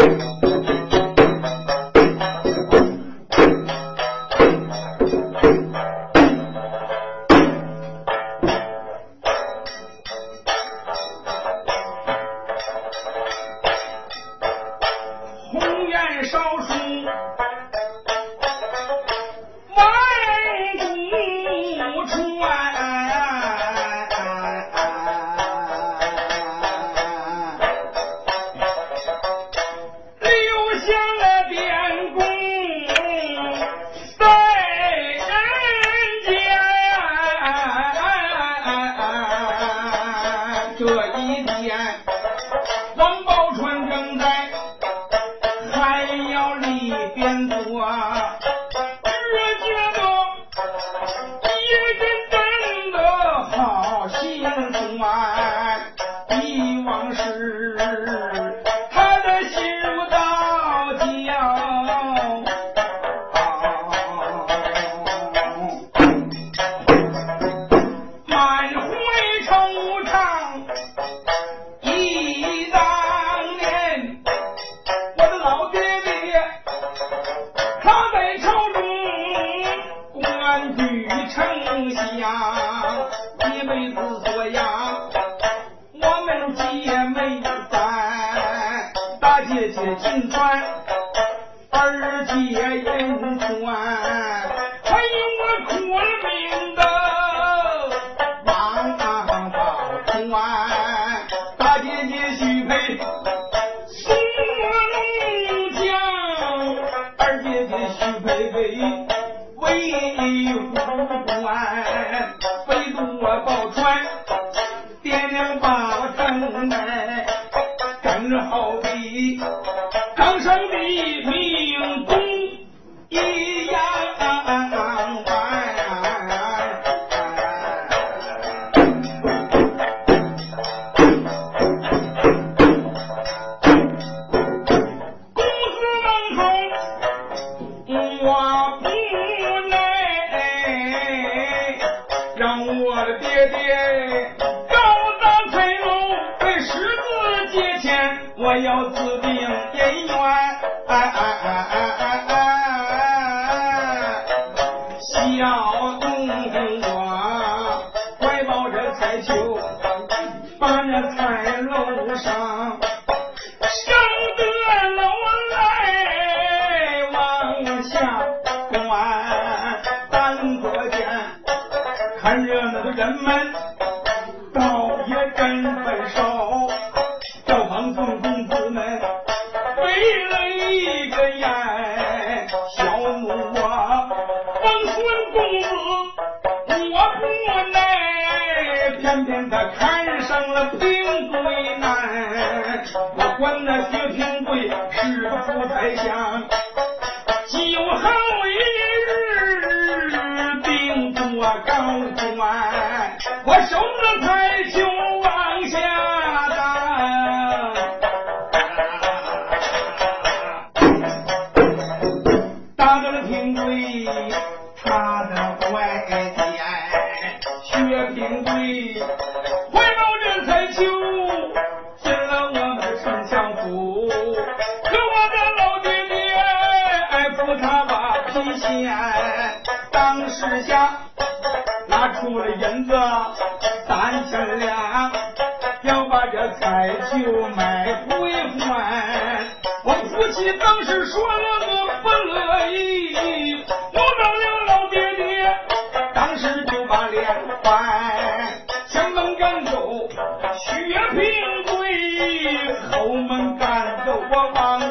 thank you. 姐金钏，二姐银钏，还有我苦命的王宝钏。大姐姐许配宋龙江，二姐姐许配为魏虎官，非我宝钏，爹娘把我疼爱。公安三子间，看热闹的人们倒也真不少。赵匡孙公子们背了一个眼，小奴啊，王孙公子我不耐，偏偏他看上了平贵男，我管那薛平贵是个富财家。不完，我手子太穷。摆酒买回欢，我夫妻当时说了个不乐意，我老了老爹爹，当时就把脸翻，前门赶走薛平贵，后门赶走我王。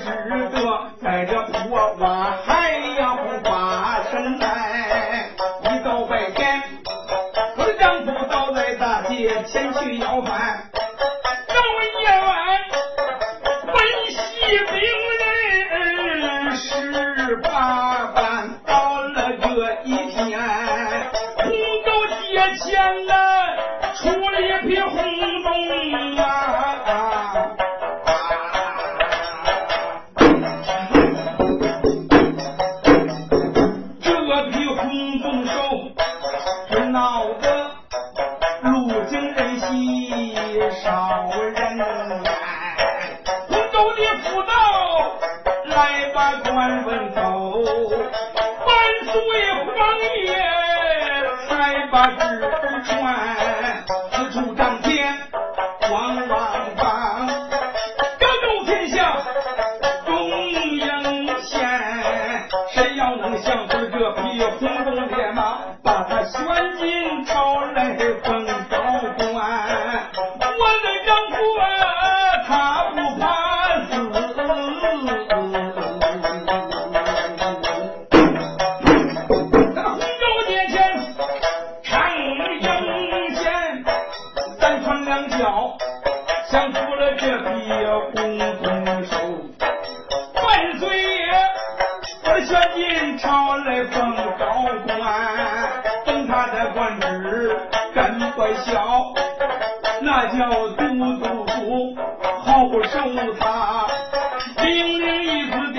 只得载着火把还要把身来。一到白天我的丈夫到来大街前去要饭。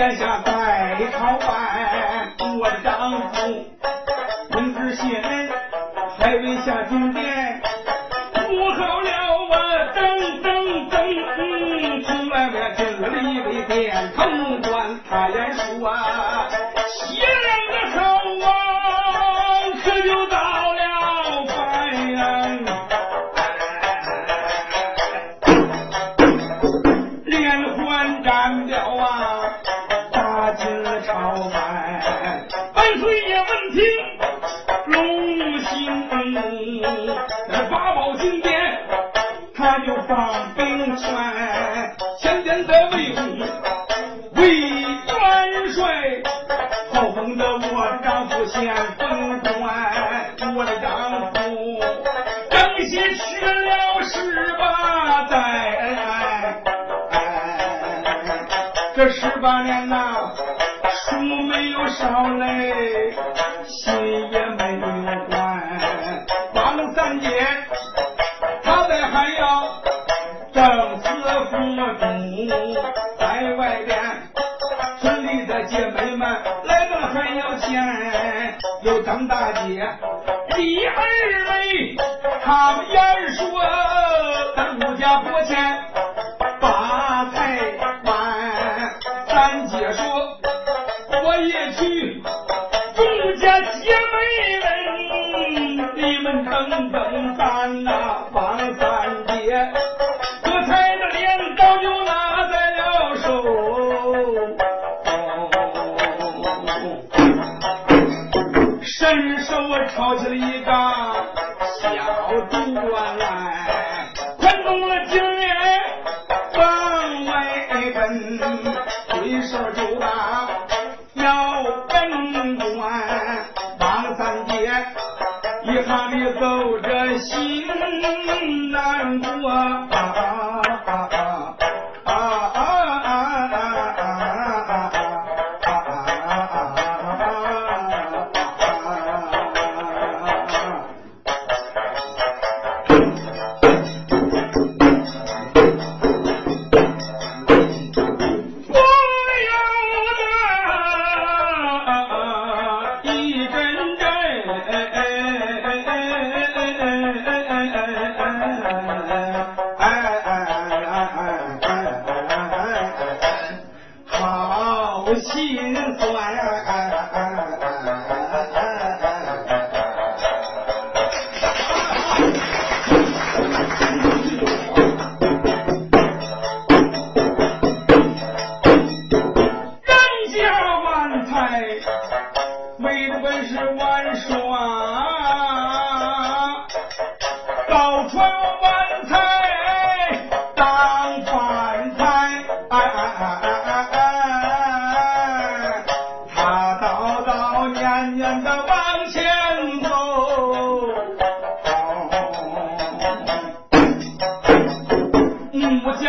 一子殿下在朝外，我的丈夫闻听。龙兴在八宝金殿，他就放兵权，前殿的魏公魏元帅，后封的我的丈夫先封官，我的丈夫正西吃了十八载，这十八年呐，没有少嘞，心也没有关。王三姐，他在还要正四父主在外边，村里的姐妹们来到还要钱，有张大姐、李二妹，他们言说咱陆家拨钱们，你们等等咱呐，王三姐，这才着镰刀就拿在了手，伸手抄起了一个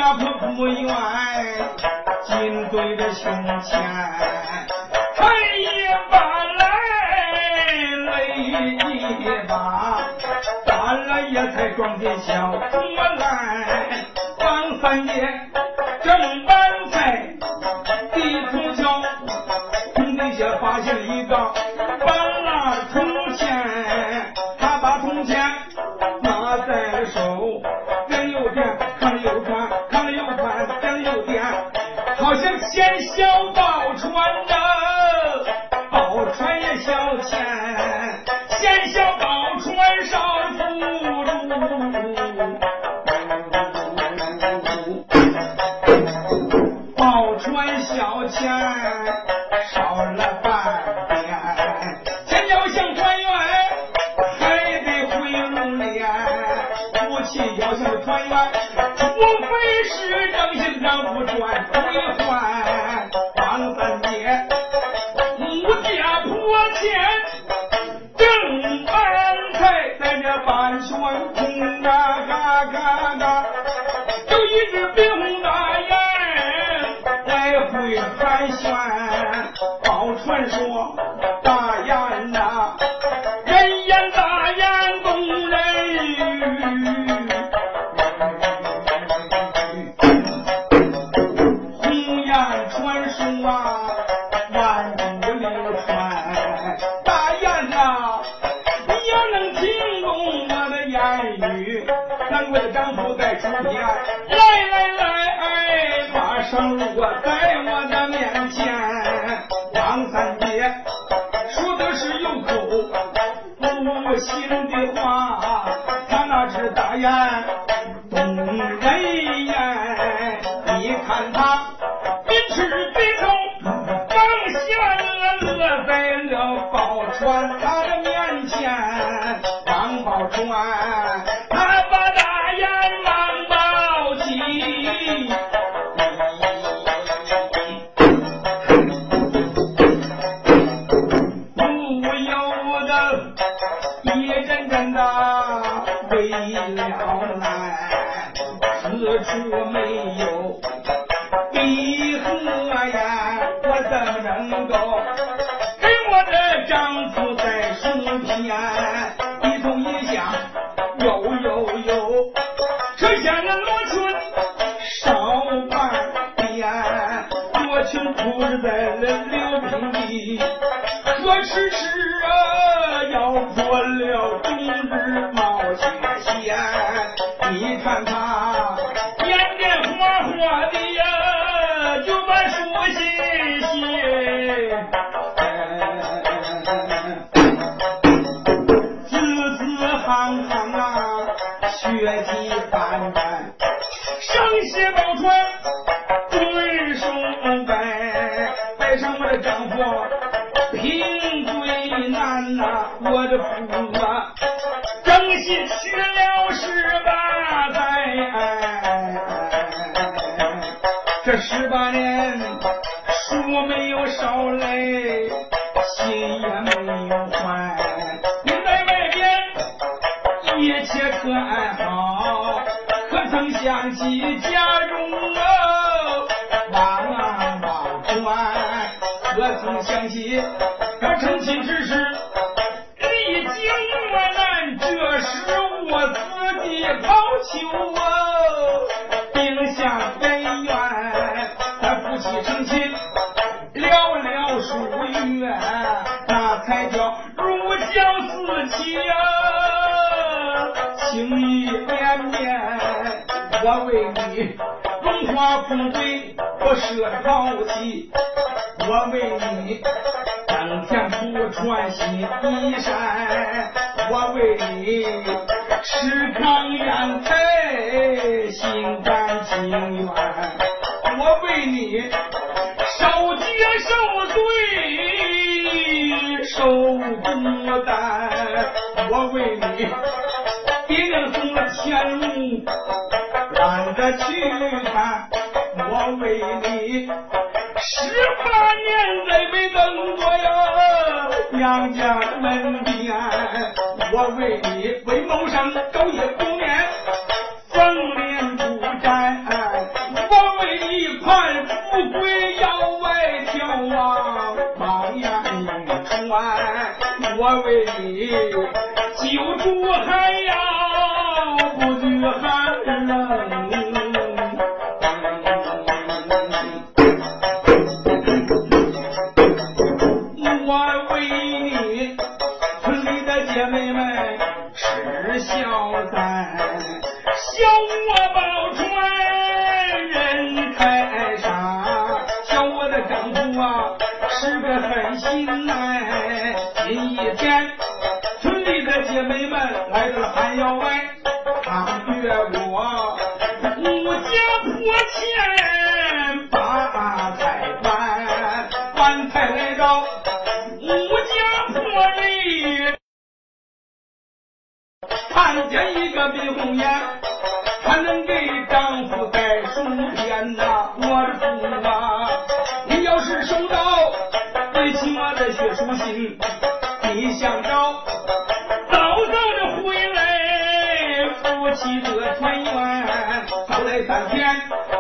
家婆不愿，紧对着胸前，黑一把来泪一把，干了也才装进小我来。王三爷刚，又看，点了又扁，好像见小宝船呐，传说，大雁呐，人言大雁动人语，红雁传说啊，万古流传。大雁呐，你要能听懂我的言语，难怪丈夫在书边来来来，哎把声落在我的面前。给我的丈夫在书篇？低头一想，呦呦呦，这下人罗裙少半边，罗裙铺着在了六平地。可是是啊，要做了冬日冒雪险。你看他眼眼花花的呀，就把书信带，上我的丈夫。贫贵难呐、我的父啊，正心吃了十八载，这十八年书没有少嘞，心也没有坏。你在外边一切可安好，可曾想起家曾想起这成亲之事，历经磨难，这是我自己抛求哦，定下本愿，咱夫妻成亲，了了书院，那才叫如胶似漆呀，情意绵绵。我为你荣华富贵，我舍豪气。穿新衣衫，我为你吃糠咽菜，心甘情愿。我为你受劫受罪，受孤单。我为你爹娘送了钱路，懒得去看。我为你。十八年再没等过呀，娘家门边，我为你为谋生昼夜不眠，逢连不沾，我为你盼富贵要外眺啊，望眼欲穿，我为你救助还要不惧寒冷。丈夫啊是个狠心男。今一天，村里的姐妹们来到了寒窑外，他约我五家坡前把菜搬，搬菜来到。五家坡里看见一个鼻红眼，他能给丈夫带书篇呐、我的父啊，最起我的血书信，你想找早早的回来，夫妻的团圆，早来三天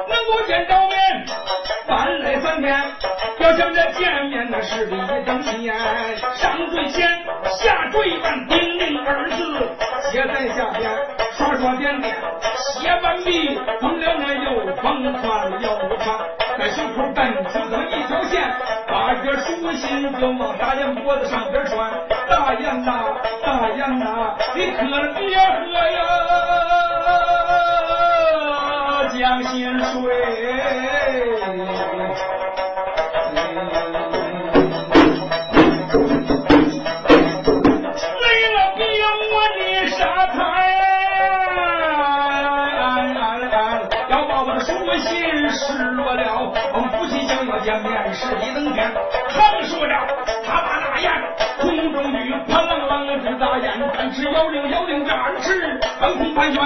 能够见着面，晚来三天。要想这见面那是一等烟，上嘴前下坠完叮咛二字，写在下边刷刷点点，写完毕，封了那又封传又传，在袖口蹬出这么一条线，把这书信就往大雁脖子上边穿。大雁呐，大雁呐，你可别喝呀，是一等天，常说着他把大雁空中举，啪啷啷只大雁，展翅摇铃摇铃展翅，半空盘旋，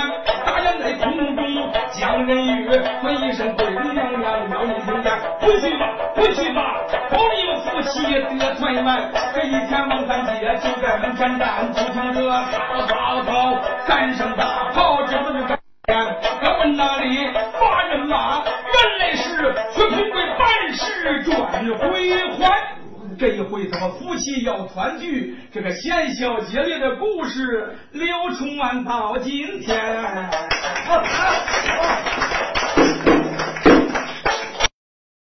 大雁在空中将人语，问一声贵人娘娘，要你听见，回去吧，回去吧，保你们夫妻得团圆。这一天王三姐就在门前站，就听着嗷嗷嗷三声大炮，这不是干？要问哪里把人骂？原来是薛平贵。是转回还，这一回咱们夫妻要团聚，这个贤孝节烈的故事流传到今天。